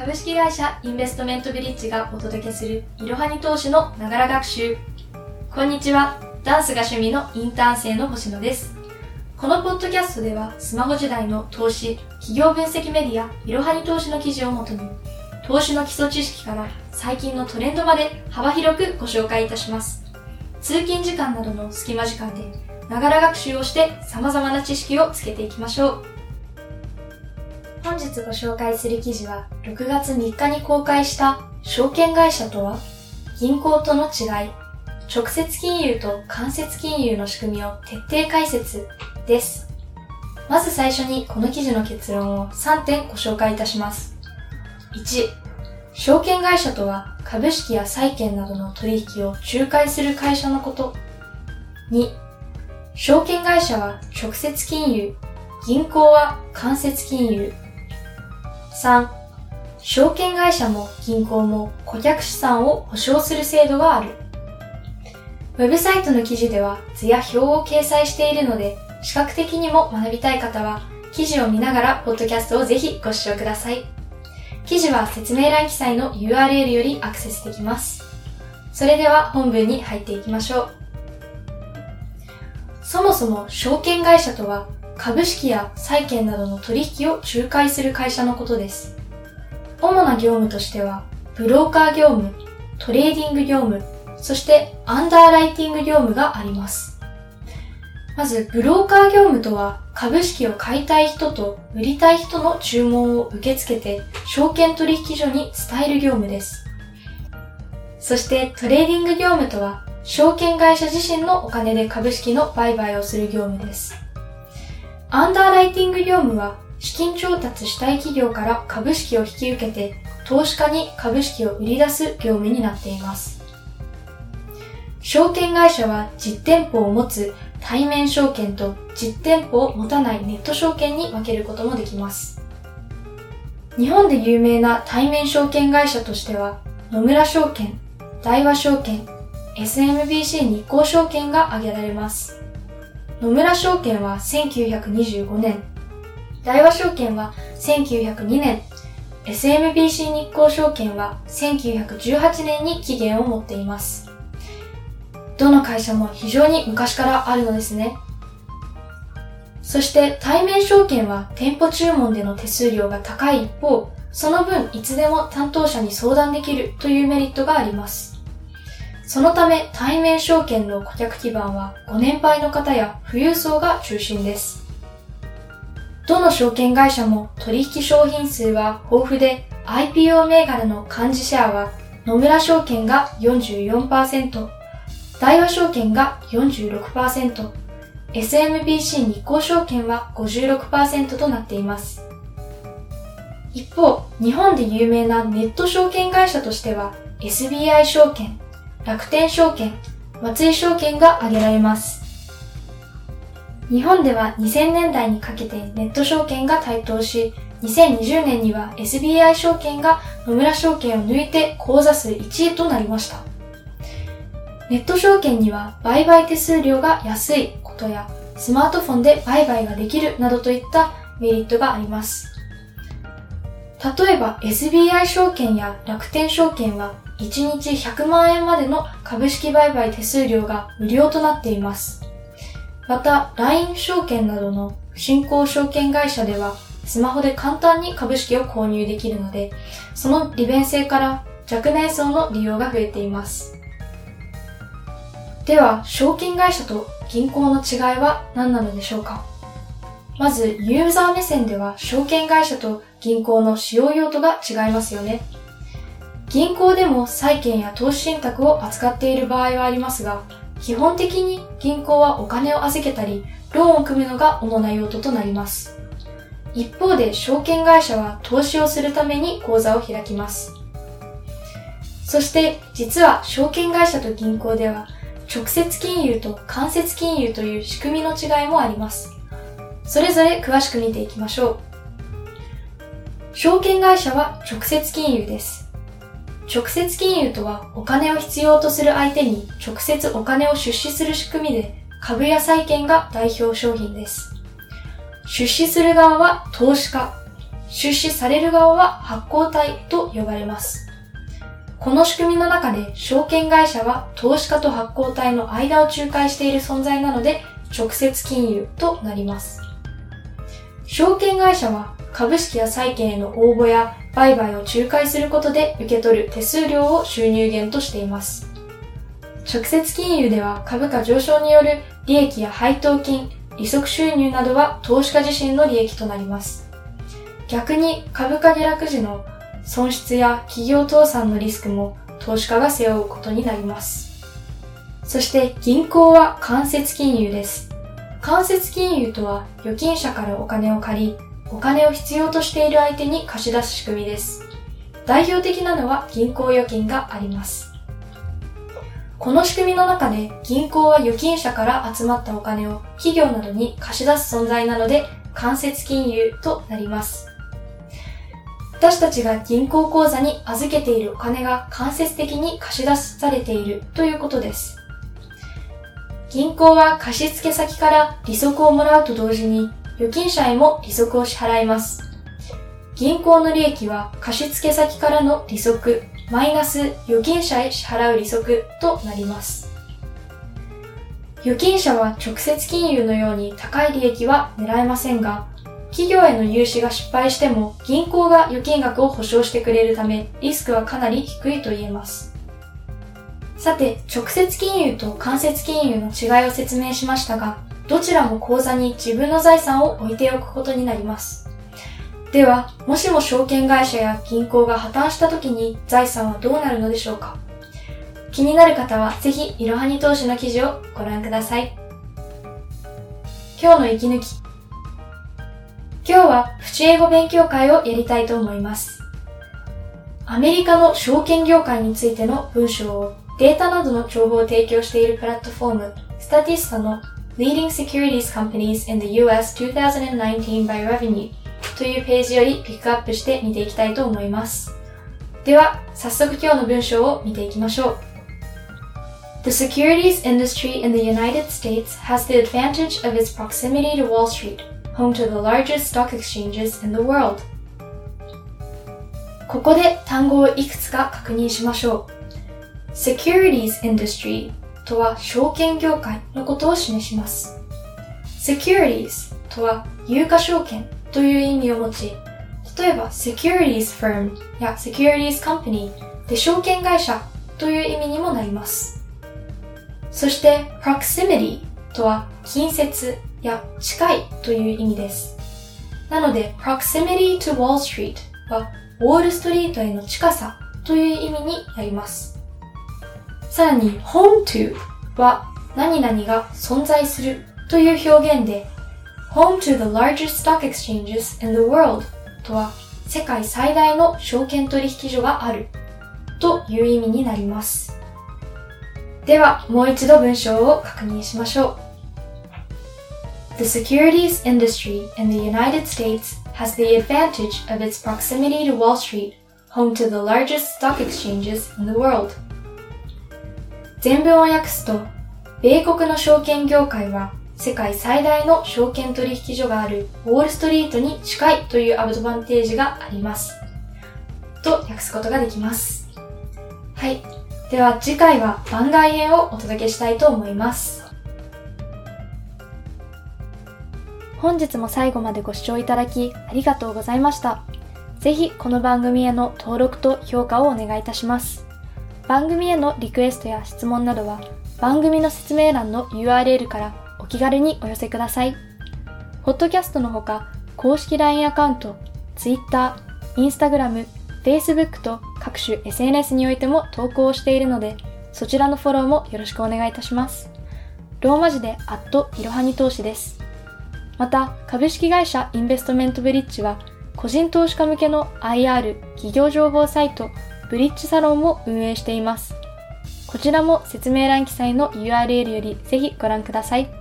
株式会社インベストメントビリッジがお届けするいろはに投資のながら学習。こんにちは。ダンスが趣味のインターン生の星野です。このポッドキャストではスマホ時代の投資、企業分析メディアいろはに投資の記事をもとに、投資の基礎知識から最近のトレンドまで幅広くご紹介いたします。通勤時間などの隙間時間でながら学習をして様々な知識をつけていきましょう。本日ご紹介する記事は、6月3日に公開した証券会社とは銀行との違い、直接金融と間接金融の仕組みを徹底解説です。まず最初にこの記事の結論を3点ご紹介いたします。1、証券会社とは株式や債券などの取引を仲介する会社のこと。2、証券会社は直接金融、銀行は間接金融。3、証券会社も銀行も顧客資産を保証する制度がある。ウェブサイトの記事では図や表を掲載しているので、視覚的にも学びたい方は、記事を見ながらポッドキャストをぜひご視聴ください。記事は説明欄記載の URL よりアクセスできます。それでは本文に入っていきましょう。そもそも証券会社とは株式や債券などの取引を仲介する会社のことです。主な業務としては、ブローカー業務、トレーディング業務、そしてアンダーライティング業務があります。まず、ブローカー業務とは、株式を買いたい人と売りたい人の注文を受け付けて、証券取引所に伝える業務です。そしてトレーディング業務とは、証券会社自身のお金で株式の売買をする業務です。アンダーライティング業務は資金調達したい企業から株式を引き受けて投資家に株式を売り出す業務になっています。証券会社は実店舗を持つ対面証券と実店舗を持たないネット証券に分けることもできます。日本で有名な対面証券会社としては野村証券、大和証券、SMBC 日興証券が挙げられます。野村証券は1925年、大和証券は1902年、SMBC 日興証券は1918年に期限を持っています。どの会社も非常に昔からあるのですね。そして対面証券は店舗注文での手数料が高い一方、その分いつでも担当者に相談できるというメリットがあります。そのため対面証券の顧客基盤はご年配の方や富裕層が中心です。どの証券会社も取引商品数は豊富で IPO 銘柄の幹事シェアは野村証券が44%、大和証券が46%、SMBC 日興証券は56%となっています。一方、日本で有名なネット証券会社としては SBI 証券、楽天証券、松井証券が挙げられます。日本では2000年代にかけてネット証券が台頭し、2020年には SBI 証券が野村証券を抜いて口座数1位となりました。ネット証券には売買手数料が安いことやスマートフォンで売買ができるなどといったメリットがあります。例えば SBI 証券や楽天証券は1日100万円までの株式売買手数料が無料となっています。また、LINE 証券などの新興証券会社では、スマホで簡単に株式を購入できるので、その利便性から若年層の利用が増えています。では、証券会社と銀行の違いは何なのでしょうか？まず、ユーザー目線では証券会社と銀行の使用用途が違いますよね。銀行でも債券や投資信託を扱っている場合はありますが、基本的に銀行はお金を預けたり、ローンを組むのが主な用途となります。一方で証券会社は投資をするために口座を開きます。そして実は証券会社と銀行では直接金融と間接金融という仕組みの違いもあります。それぞれ詳しく見ていきましょう。証券会社は直接金融です。直接金融とはお金を必要とする相手に直接お金を出資する仕組みで株や債券が代表商品です。出資する側は投資家、出資される側は発行体と呼ばれます。この仕組みの中で証券会社は投資家と発行体の間を仲介している存在なので直接金融となります。証券会社は株式や債券への応募や売買を仲介することで受け取る手数料を収入源としています。直接金融では株価上昇による利益や配当金、利息収入などは投資家自身の利益となります。逆に株価下落時の損失や企業倒産のリスクも投資家が背負うことになります。そして銀行は間接金融です。間接金融とは預金者からお金を借り、お金を必要としている相手に貸し出す仕組みです。代表的なのは銀行預金があります。この仕組みの中で銀行は預金者から集まったお金を企業などに貸し出す存在なので間接金融となります。私たちが銀行口座に預けているお金が間接的に貸し出されているということです。銀行は貸付先から利息をもらうと同時に預金者へも利息を支払います。銀行の利益は貸付先からの利息、マイナス預金者へ支払う利息となります。預金者は直接金融のように高い利益は狙えませんが、企業への融資が失敗しても銀行が預金額を保証してくれるためリスクはかなり低いと言えます。さて、直接金融と間接金融の違いを説明しましたが、どちらも口座に自分の財産を置いておくことになります。では、もしも証券会社や銀行が破綻した時に財産はどうなるのでしょうか気になる方はぜひ、いろはに投資の記事をご覧ください。今日の息抜き。今日はプチ英語勉強会をやりたいと思います。アメリカの証券業界についての文章をデータなどの情報を提供しているプラットフォーム、スタティスタの Leading Securities Companies in the US 2019 by Revenue というページよりピックアップして見ていきたいと思います。では、早速今日の文章を見ていきましょう。The securities industry in the United States has the advantage of its proximity to Wall Street, home to the largest stock exchanges in the world. ここで単語をいくつか確認しましょう。Securities industry とは証券業界のことを示します。Securities とは有価証券という意味を持ち、例えば Securities Firm や Securities Company で証券会社という意味にもなります。そして Proximity とは近接や近いという意味です。なので Proximity to Wall Street はウォールストリートへの近さという意味になります。さらに Home to は何々が存在するという表現で Home to the largest stock exchanges in the world とは世界最大の証券取引所があるという意味になります。では、もう一度文章を確認しましょう。The securities industry in the United States has the advantage of its proximity to Wall Street, home to the largest stock exchanges in the world. 全文を訳すと、米国の証券業界は世界最大の証券取引所があるウォールストリートに近いというアドバンテージがあります。と訳すことができます。はい。では次回は番外編をお届けしたいと思います。本日も最後までご視聴いただきありがとうございました。ぜひこの番組への登録と評価をお願いいたします。番組へのリクエストや質問などは番組の説明欄の URL からお気軽にお寄せください。ホットキャストのほか、公式 LINE アカウント、Twitter、Instagram、Facebook と各種 SNS においても投稿をしているので、そちらのフォローもよろしくお願いいたします。ローマ字でアットいろはに投資です。また、株式会社インベストメントブリッジは、個人投資家向けの IR 企業情報サイト、ブリッジサロンを運営しています。こちらも説明欄記載の URL よりぜひご覧ください。